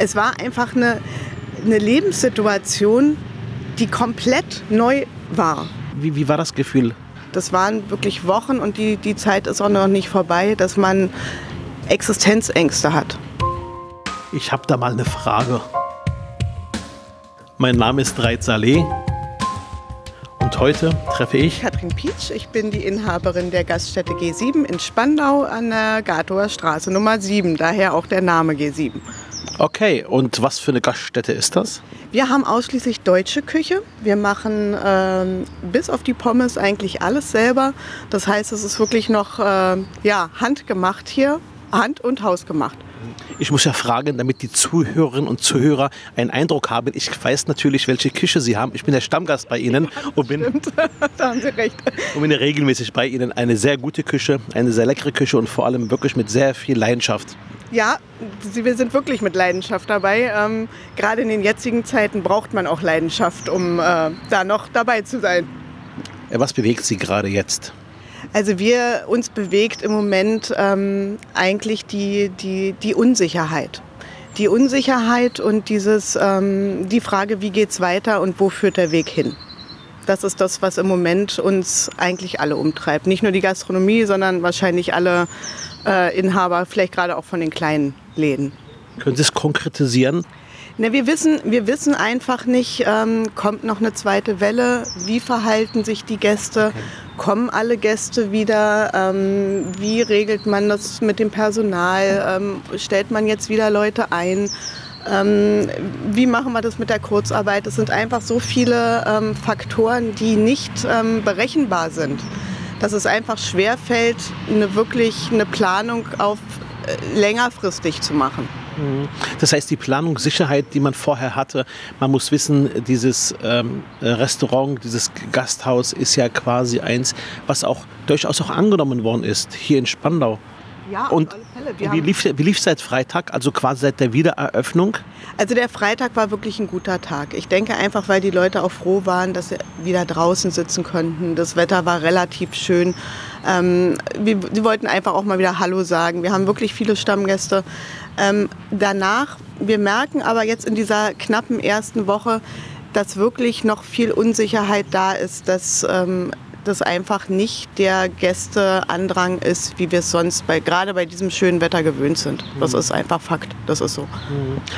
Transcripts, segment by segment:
Es war einfach eine, eine Lebenssituation, die komplett neu war. Wie, wie war das Gefühl? Das waren wirklich Wochen und die, die Zeit ist auch noch nicht vorbei, dass man Existenzängste hat. Ich habe da mal eine Frage. Mein Name ist Reit Saleh und heute treffe ich Katrin Pietsch. Ich bin die Inhaberin der Gaststätte G7 in Spandau an der Gatower Straße Nummer 7, daher auch der Name G7. Okay, und was für eine Gaststätte ist das? Wir haben ausschließlich deutsche Küche. Wir machen ähm, bis auf die Pommes eigentlich alles selber. Das heißt, es ist wirklich noch äh, ja, handgemacht hier, hand- und hausgemacht. Ich muss ja fragen, damit die Zuhörerinnen und Zuhörer einen Eindruck haben. Ich weiß natürlich, welche Küche Sie haben. Ich bin der Stammgast bei Ihnen und bin, Stimmt, da haben Sie recht. und bin regelmäßig bei Ihnen. Eine sehr gute Küche, eine sehr leckere Küche und vor allem wirklich mit sehr viel Leidenschaft. Ja, wir sind wirklich mit Leidenschaft dabei. Ähm, gerade in den jetzigen Zeiten braucht man auch Leidenschaft, um äh, da noch dabei zu sein. Äh, Was bewegt Sie gerade jetzt? Also wir uns bewegt im Moment ähm, eigentlich die, die, die Unsicherheit. Die Unsicherheit und dieses, ähm, die Frage, wie geht's weiter und wo führt der Weg hin? Das ist das, was im Moment uns eigentlich alle umtreibt. Nicht nur die Gastronomie, sondern wahrscheinlich alle äh, Inhaber, vielleicht gerade auch von den kleinen Läden. Können Sie es konkretisieren? Na, wir, wissen, wir wissen einfach nicht, ähm, kommt noch eine zweite Welle, wie verhalten sich die Gäste, kommen alle Gäste wieder, ähm, wie regelt man das mit dem Personal, ähm, stellt man jetzt wieder Leute ein, ähm, wie machen wir das mit der Kurzarbeit. Es sind einfach so viele ähm, Faktoren, die nicht ähm, berechenbar sind, dass es einfach schwerfällt, eine wirklich eine Planung auf äh, längerfristig zu machen. Das heißt, die Planungssicherheit, die man vorher hatte, man muss wissen, dieses ähm, Restaurant, dieses Gasthaus ist ja quasi eins, was auch durchaus auch angenommen worden ist, hier in Spandau. Ja, Und wie lief, wie lief seit Freitag, also quasi seit der Wiedereröffnung? Also der Freitag war wirklich ein guter Tag. Ich denke einfach, weil die Leute auch froh waren, dass sie wieder draußen sitzen konnten. Das Wetter war relativ schön. Ähm, wir, die wollten einfach auch mal wieder Hallo sagen. Wir haben wirklich viele Stammgäste. Ähm, danach, wir merken aber jetzt in dieser knappen ersten Woche, dass wirklich noch viel Unsicherheit da ist, dass ähm, das einfach nicht der Gästeandrang ist, wie wir es sonst bei, gerade bei diesem schönen Wetter gewöhnt sind. Das ist einfach Fakt. Das ist so.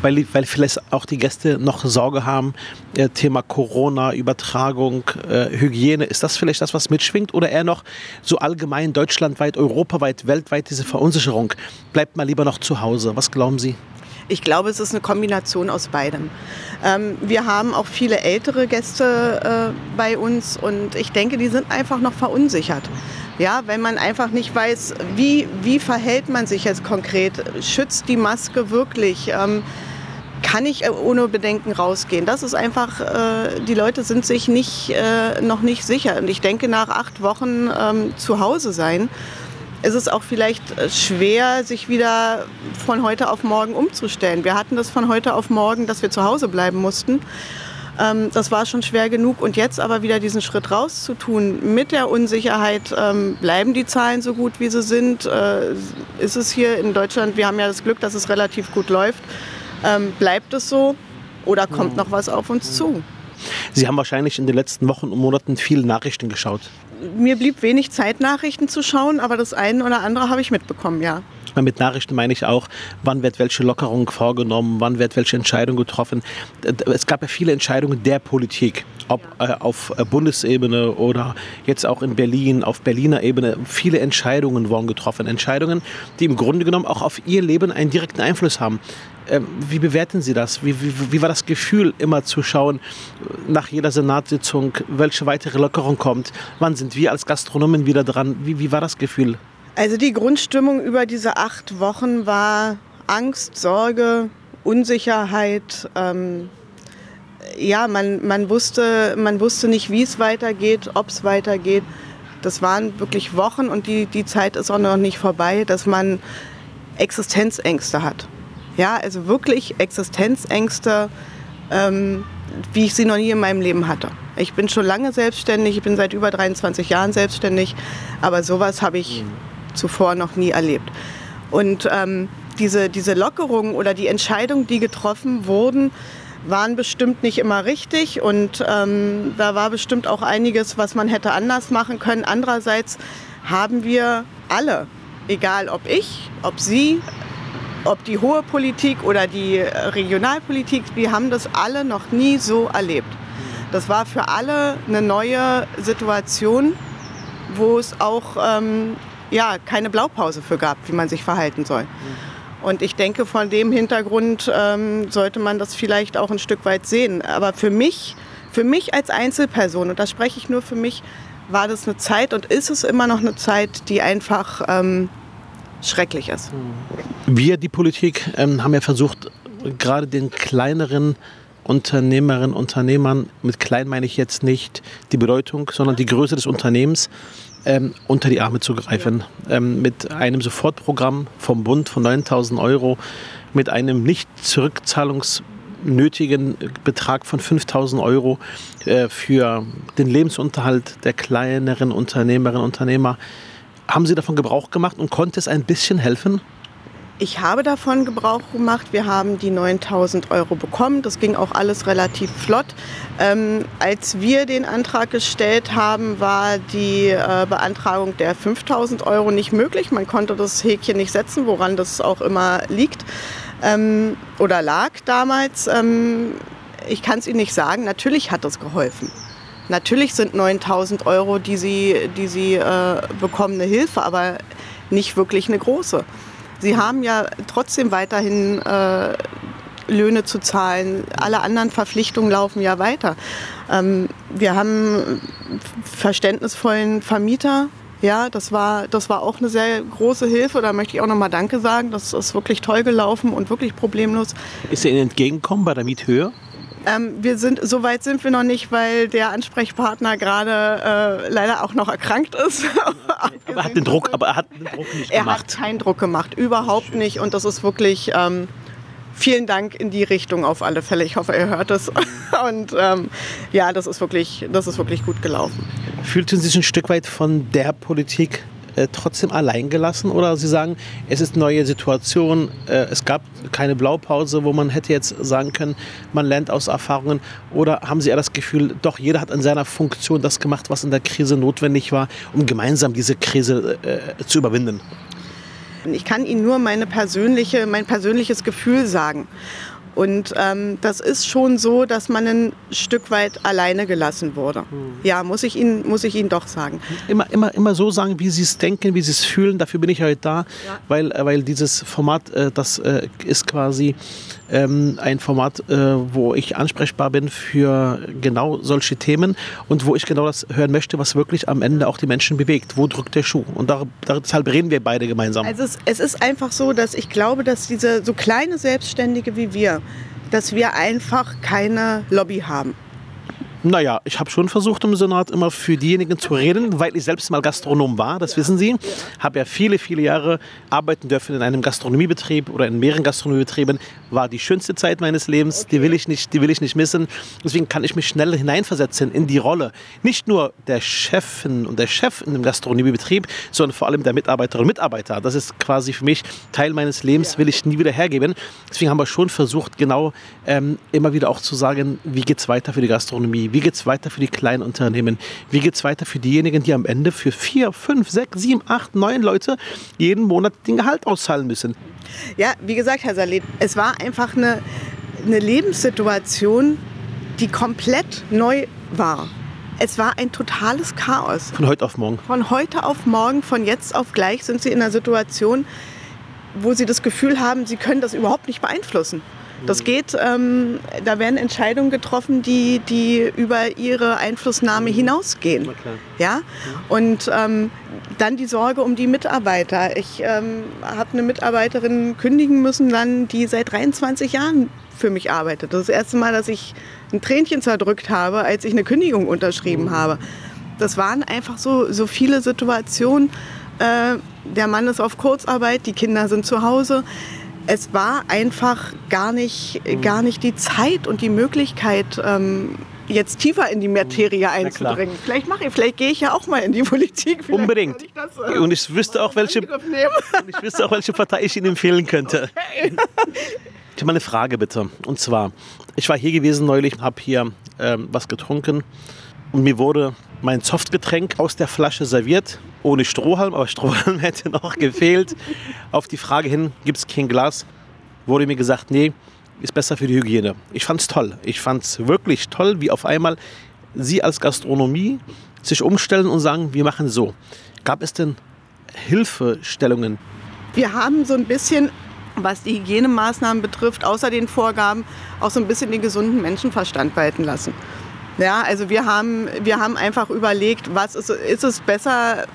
Weil, die- weil vielleicht auch die Gäste noch Sorge haben, äh, Thema Corona, Übertragung, äh, Hygiene. Ist das vielleicht das, was mitschwingt? Oder eher noch so allgemein deutschlandweit, europaweit, weltweit diese Verunsicherung? Bleibt mal lieber noch zu Hause. Was glauben Sie? Ich glaube, es ist eine Kombination aus beidem. Ähm, wir haben auch viele ältere Gäste äh, bei uns und ich denke, die sind einfach noch verunsichert. Ja, wenn man einfach nicht weiß, wie, wie verhält man sich jetzt konkret, schützt die Maske wirklich, ähm, kann ich äh, ohne Bedenken rausgehen. Das ist einfach, äh, die Leute sind sich nicht, äh, noch nicht sicher. Und ich denke, nach acht Wochen ähm, zu Hause sein, ist es auch vielleicht äh, schwer, sich wieder von heute auf morgen umzustellen. Wir hatten das von heute auf morgen, dass wir zu Hause bleiben mussten. Ähm, das war schon schwer genug. Und jetzt aber wieder diesen Schritt rauszutun mit der Unsicherheit, ähm, bleiben die Zahlen so gut, wie sie sind? Äh, ist es hier in Deutschland, wir haben ja das Glück, dass es relativ gut läuft. Ähm, bleibt es so oder kommt noch was auf uns zu? Sie haben wahrscheinlich in den letzten Wochen und Monaten viele Nachrichten geschaut. Mir blieb wenig Zeit, Nachrichten zu schauen, aber das eine oder andere habe ich mitbekommen, ja. Mit Nachrichten meine ich auch, wann wird welche Lockerung vorgenommen, wann wird welche Entscheidung getroffen. Es gab ja viele Entscheidungen der Politik, ob äh, auf äh, Bundesebene oder jetzt auch in Berlin, auf Berliner Ebene. Viele Entscheidungen wurden getroffen. Entscheidungen, die im Grunde genommen auch auf Ihr Leben einen direkten Einfluss haben. Ähm, Wie bewerten Sie das? Wie, wie, wie war das Gefühl, immer zu schauen, nach jeder Senatssitzung, welche weitere Lockerung kommt? Wann sind wir als Gastronomen wieder dran? Wie, wie war das Gefühl? Also die Grundstimmung über diese acht Wochen war Angst, Sorge, Unsicherheit. Ähm, ja, man, man, wusste, man wusste nicht, wie es weitergeht, ob es weitergeht. Das waren wirklich Wochen und die, die Zeit ist auch noch nicht vorbei, dass man Existenzängste hat. Ja, also wirklich Existenzängste, ähm, wie ich sie noch nie in meinem Leben hatte. Ich bin schon lange selbstständig, ich bin seit über 23 Jahren selbstständig, aber sowas habe ich zuvor noch nie erlebt. Und ähm, diese, diese Lockerungen oder die Entscheidungen, die getroffen wurden, waren bestimmt nicht immer richtig und ähm, da war bestimmt auch einiges, was man hätte anders machen können. Andererseits haben wir alle, egal ob ich, ob Sie, ob die hohe Politik oder die Regionalpolitik, wir haben das alle noch nie so erlebt. Das war für alle eine neue Situation, wo es auch ähm, ja, keine Blaupause für gab, wie man sich verhalten soll. Und ich denke, von dem Hintergrund ähm, sollte man das vielleicht auch ein Stück weit sehen. Aber für mich, für mich als Einzelperson, und da spreche ich nur für mich, war das eine Zeit und ist es immer noch eine Zeit, die einfach ähm, schrecklich ist. Wir, die Politik, ähm, haben ja versucht, gerade den kleineren Unternehmerinnen, Unternehmern, mit klein meine ich jetzt nicht die Bedeutung, sondern die Größe des Unternehmens, ähm, unter die Arme zu greifen. Ähm, mit einem Sofortprogramm vom Bund von 9000 Euro, mit einem nicht zurückzahlungsnötigen Betrag von 5000 Euro äh, für den Lebensunterhalt der kleineren Unternehmerinnen und Unternehmer. Haben Sie davon Gebrauch gemacht und konnte es ein bisschen helfen? Ich habe davon Gebrauch gemacht. Wir haben die 9000 Euro bekommen. Das ging auch alles relativ flott. Ähm, als wir den Antrag gestellt haben, war die äh, Beantragung der 5000 Euro nicht möglich. Man konnte das Häkchen nicht setzen, woran das auch immer liegt ähm, oder lag damals. Ähm, ich kann es Ihnen nicht sagen. Natürlich hat das geholfen. Natürlich sind 9000 Euro, die Sie, die Sie äh, bekommen, eine Hilfe, aber nicht wirklich eine große. Sie haben ja trotzdem weiterhin äh, Löhne zu zahlen. Alle anderen Verpflichtungen laufen ja weiter. Ähm, wir haben verständnisvollen Vermieter. Ja, das war, das war auch eine sehr große Hilfe. Da möchte ich auch nochmal Danke sagen. Das ist wirklich toll gelaufen und wirklich problemlos. Ist er Ihnen entgegengekommen bei der Miethöhe? Ähm, wir sind, so weit sind wir noch nicht, weil der Ansprechpartner gerade äh, leider auch noch erkrankt ist. aber er hat den Druck, aber er hat den Druck nicht er gemacht. Er hat keinen Druck gemacht, überhaupt nicht. Und das ist wirklich ähm, vielen Dank in die Richtung auf alle Fälle. Ich hoffe, ihr hört es. Und ähm, ja, das ist wirklich, das ist wirklich gut gelaufen. Fühlten Sie sich ein Stück weit von der Politik äh, trotzdem allein gelassen oder Sie sagen, es ist neue Situation, äh, es gab keine Blaupause, wo man hätte jetzt sagen können, man lernt aus Erfahrungen oder haben Sie eher das Gefühl, doch jeder hat in seiner Funktion das gemacht, was in der Krise notwendig war, um gemeinsam diese Krise äh, zu überwinden? Ich kann Ihnen nur meine persönliche, mein persönliches Gefühl sagen. Und ähm, das ist schon so, dass man ein Stück weit alleine gelassen wurde. Mhm. Ja, muss ich, Ihnen, muss ich Ihnen doch sagen. Immer, immer, immer so sagen, wie Sie es denken, wie Sie es fühlen. Dafür bin ich heute da, ja. weil, äh, weil dieses Format, äh, das äh, ist quasi ähm, ein Format, äh, wo ich ansprechbar bin für genau solche Themen und wo ich genau das hören möchte, was wirklich am Ende auch die Menschen bewegt. Wo drückt der Schuh? Und da, deshalb reden wir beide gemeinsam. Also es, es ist einfach so, dass ich glaube, dass diese so kleine Selbstständige wie wir, dass wir einfach keine Lobby haben. Naja, ich habe schon versucht im Senat immer für diejenigen zu reden, weil ich selbst mal Gastronom war, das wissen Sie. Habe ja viele, viele Jahre arbeiten dürfen in einem Gastronomiebetrieb oder in mehreren Gastronomiebetrieben. War die schönste Zeit meines Lebens, die, will ich nicht, die will ich nicht missen. Deswegen kann ich mich schnell hineinversetzen in die Rolle. Nicht nur der Chefin und der Chef in dem Gastronomiebetrieb, sondern vor allem der Mitarbeiterinnen und Mitarbeiter. Das ist quasi für mich Teil meines Lebens, will ich nie wieder hergeben. Deswegen haben wir schon versucht, genau ähm, immer wieder auch zu sagen, wie geht es weiter für die Gastronomie wie geht es weiter für die kleinen Unternehmen? Wie geht es weiter für diejenigen, die am Ende für vier, fünf, sechs, sieben, acht, neun Leute jeden Monat den Gehalt auszahlen müssen? Ja, wie gesagt, Herr Salet, es war einfach eine, eine Lebenssituation, die komplett neu war. Es war ein totales Chaos. Von heute auf morgen. Von heute auf morgen, von jetzt auf gleich sind Sie in einer Situation, wo Sie das Gefühl haben, Sie können das überhaupt nicht beeinflussen. Das geht, ähm, da werden Entscheidungen getroffen, die, die über ihre Einflussnahme mhm. hinausgehen. Ja? Und ähm, dann die Sorge um die Mitarbeiter. Ich ähm, habe eine Mitarbeiterin kündigen müssen, dann, die seit 23 Jahren für mich arbeitet. Das ist das erste Mal, dass ich ein Tränchen zerdrückt habe, als ich eine Kündigung unterschrieben mhm. habe. Das waren einfach so, so viele Situationen. Äh, der Mann ist auf Kurzarbeit, die Kinder sind zu Hause es war einfach gar nicht, gar nicht die Zeit und die Möglichkeit, ähm, jetzt tiefer in die Materie einzudringen. Vielleicht mache ich, vielleicht gehe ich ja auch mal in die Politik. Vielleicht Unbedingt. Ich das, äh, und ich wüsste auch, welche, ich wüsste auch, welche Partei ich Ihnen empfehlen könnte. Okay. Ich habe mal eine Frage bitte. Und zwar, ich war hier gewesen neulich, habe hier ähm, was getrunken und mir wurde mein Softgetränk aus der Flasche serviert, ohne Strohhalm, aber Strohhalm hätte noch gefehlt. Auf die Frage hin, gibt es kein Glas, wurde mir gesagt, nee, ist besser für die Hygiene. Ich fand es toll. Ich fand es wirklich toll, wie auf einmal Sie als Gastronomie sich umstellen und sagen, wir machen so. Gab es denn Hilfestellungen? Wir haben so ein bisschen, was die Hygienemaßnahmen betrifft, außer den Vorgaben, auch so ein bisschen den gesunden Menschenverstand walten lassen. Ja, also wir haben, wir haben einfach überlegt, was ist, ist es besser,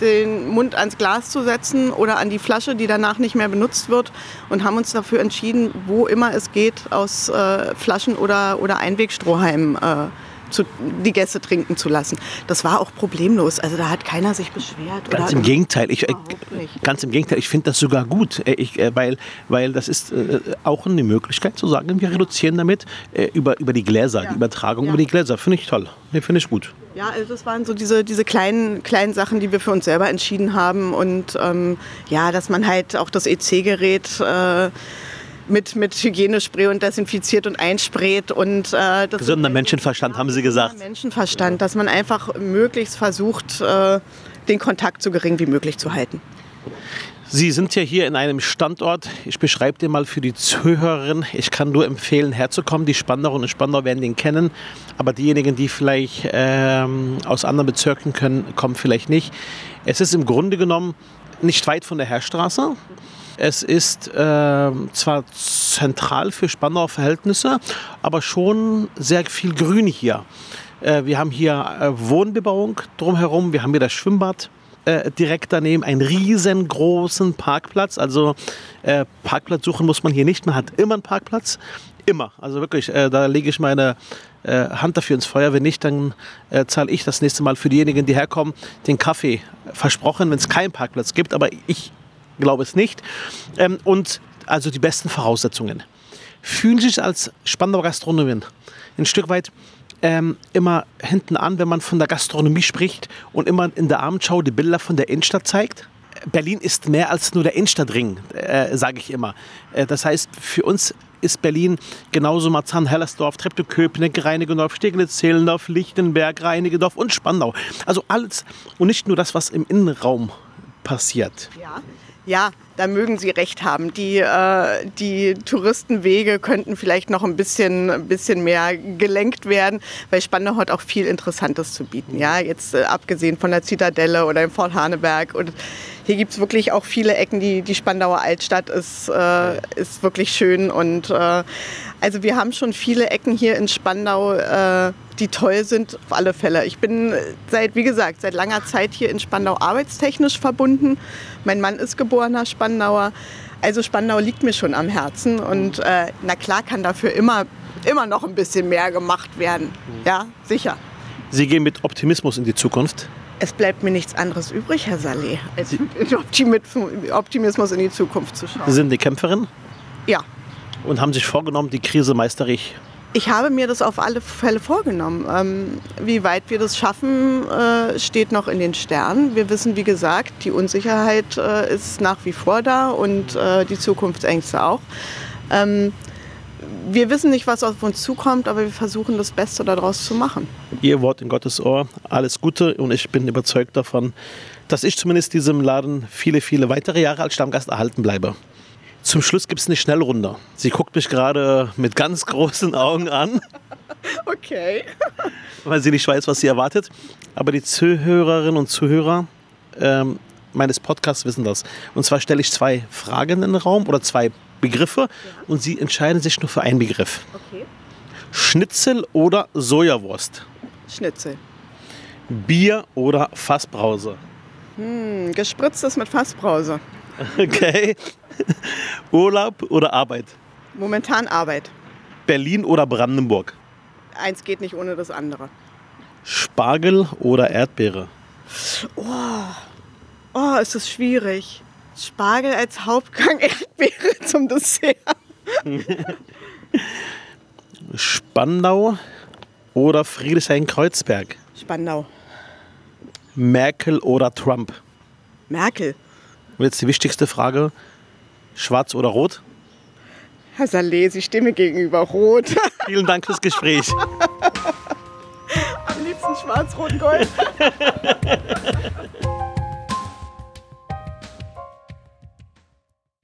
den Mund ans Glas zu setzen oder an die Flasche, die danach nicht mehr benutzt wird und haben uns dafür entschieden, wo immer es geht, aus äh, Flaschen oder, oder Einwegstrohhalmen äh, zu, die Gäste trinken zu lassen. Das war auch problemlos. Also da hat keiner sich beschwert. Ganz im Gegenteil. Ich, äh, ganz im Gegenteil. Ich finde das sogar gut, äh, ich, äh, weil, weil das ist äh, auch eine Möglichkeit zu sagen, wir reduzieren damit äh, über, über die Gläser, ja. die Übertragung ja. über die Gläser. Finde ich toll. Nee, Finde ich gut. Ja, also das waren so diese, diese kleinen, kleinen Sachen, die wir für uns selber entschieden haben. Und ähm, ja, dass man halt auch das EC-Gerät äh, mit, mit Hygienespray und desinfiziert und einsprayt. Und, äh, Gesunder Menschenverstand, haben Sie gesagt. Menschenverstand, dass man einfach möglichst versucht, äh, den Kontakt so gering wie möglich zu halten. Sie sind ja hier in einem Standort. Ich beschreibe den mal für die Zuhörerin. Ich kann nur empfehlen, herzukommen. Die Spandauer und Spandauer werden den kennen. Aber diejenigen, die vielleicht ähm, aus anderen Bezirken können, kommen vielleicht nicht. Es ist im Grunde genommen nicht weit von der Herrstraße. Es ist äh, zwar zentral für Spandauer Verhältnisse, aber schon sehr viel Grün hier. Äh, wir haben hier äh, Wohnbebauung drumherum, wir haben hier das Schwimmbad. Äh, direkt daneben einen riesengroßen Parkplatz. Also äh, Parkplatz suchen muss man hier nicht. Man hat immer einen Parkplatz. Immer. Also wirklich, äh, da lege ich meine äh, Hand dafür ins Feuer. Wenn nicht, dann äh, zahle ich das nächste Mal für diejenigen, die herkommen, den Kaffee. Versprochen, wenn es keinen Parkplatz gibt. Aber ich glaube es nicht. Ähm, und also die besten Voraussetzungen. Fühlen Sie sich als Spandauer Gastronomin ein Stück weit ähm, immer hinten an, wenn man von der Gastronomie spricht und immer in der Abendschau die Bilder von der Innenstadt zeigt? Berlin ist mehr als nur der Innenstadtring, äh, sage ich immer. Äh, das heißt, für uns ist Berlin genauso Marzahn, Hellersdorf, Treptow-Köpenick, Reinigendorf, Steglitz-Zehlendorf, Lichtenberg, Reinigendorf und Spandau. Also alles und nicht nur das, was im Innenraum passiert. Ja. Ja, da mögen Sie recht haben. Die, äh, die Touristenwege könnten vielleicht noch ein bisschen, ein bisschen mehr gelenkt werden, weil Spandau hat auch viel Interessantes zu bieten. Ja, jetzt äh, abgesehen von der Zitadelle oder im Fort Haneberg. Und hier gibt es wirklich auch viele Ecken. Die, die Spandauer Altstadt ist, äh, ist wirklich schön. Und äh, also wir haben schon viele Ecken hier in Spandau, äh, die toll sind, auf alle Fälle. Ich bin seit, wie gesagt, seit langer Zeit hier in Spandau arbeitstechnisch verbunden. Mein Mann ist geborener Spandauer. Also Spandau liegt mir schon am Herzen und äh, na klar kann dafür immer, immer noch ein bisschen mehr gemacht werden. Ja, sicher. Sie gehen mit Optimismus in die Zukunft? Es bleibt mir nichts anderes übrig, Herr Saleh, als mit Optimismus in die Zukunft zu schauen. Sie sind eine Kämpferin? Ja. Und haben sich vorgenommen, die Krise meistere ich habe mir das auf alle Fälle vorgenommen. Ähm, wie weit wir das schaffen, äh, steht noch in den Sternen. Wir wissen, wie gesagt, die Unsicherheit äh, ist nach wie vor da und äh, die Zukunftsängste auch. Ähm, wir wissen nicht, was auf uns zukommt, aber wir versuchen das Beste daraus zu machen. Ihr Wort in Gottes Ohr, alles Gute und ich bin überzeugt davon, dass ich zumindest diesem Laden viele, viele weitere Jahre als Stammgast erhalten bleibe. Zum Schluss gibt es eine Schnellrunde. Sie guckt mich gerade mit ganz großen Augen an. Okay. weil sie nicht weiß, was sie erwartet. Aber die Zuhörerinnen und Zuhörer ähm, meines Podcasts wissen das. Und zwar stelle ich zwei Fragen in den Raum oder zwei Begriffe ja. und sie entscheiden sich nur für einen Begriff. Okay. Schnitzel oder Sojawurst? Schnitzel. Bier oder Fassbrause? Hm, gespritztes mit Fassbrause. Okay. Urlaub oder Arbeit? Momentan Arbeit. Berlin oder Brandenburg? Eins geht nicht ohne das andere. Spargel oder Erdbeere? Oh, oh ist das schwierig. Spargel als Hauptgang, Erdbeere zum Dessert. Spandau oder Friedrichshain-Kreuzberg? Spandau. Merkel oder Trump? Merkel. Und jetzt die wichtigste Frage: Schwarz oder Rot? Herr Saleh, Sie stimme gegenüber Rot. Vielen Dank fürs Gespräch. Am liebsten schwarz, rot, gold.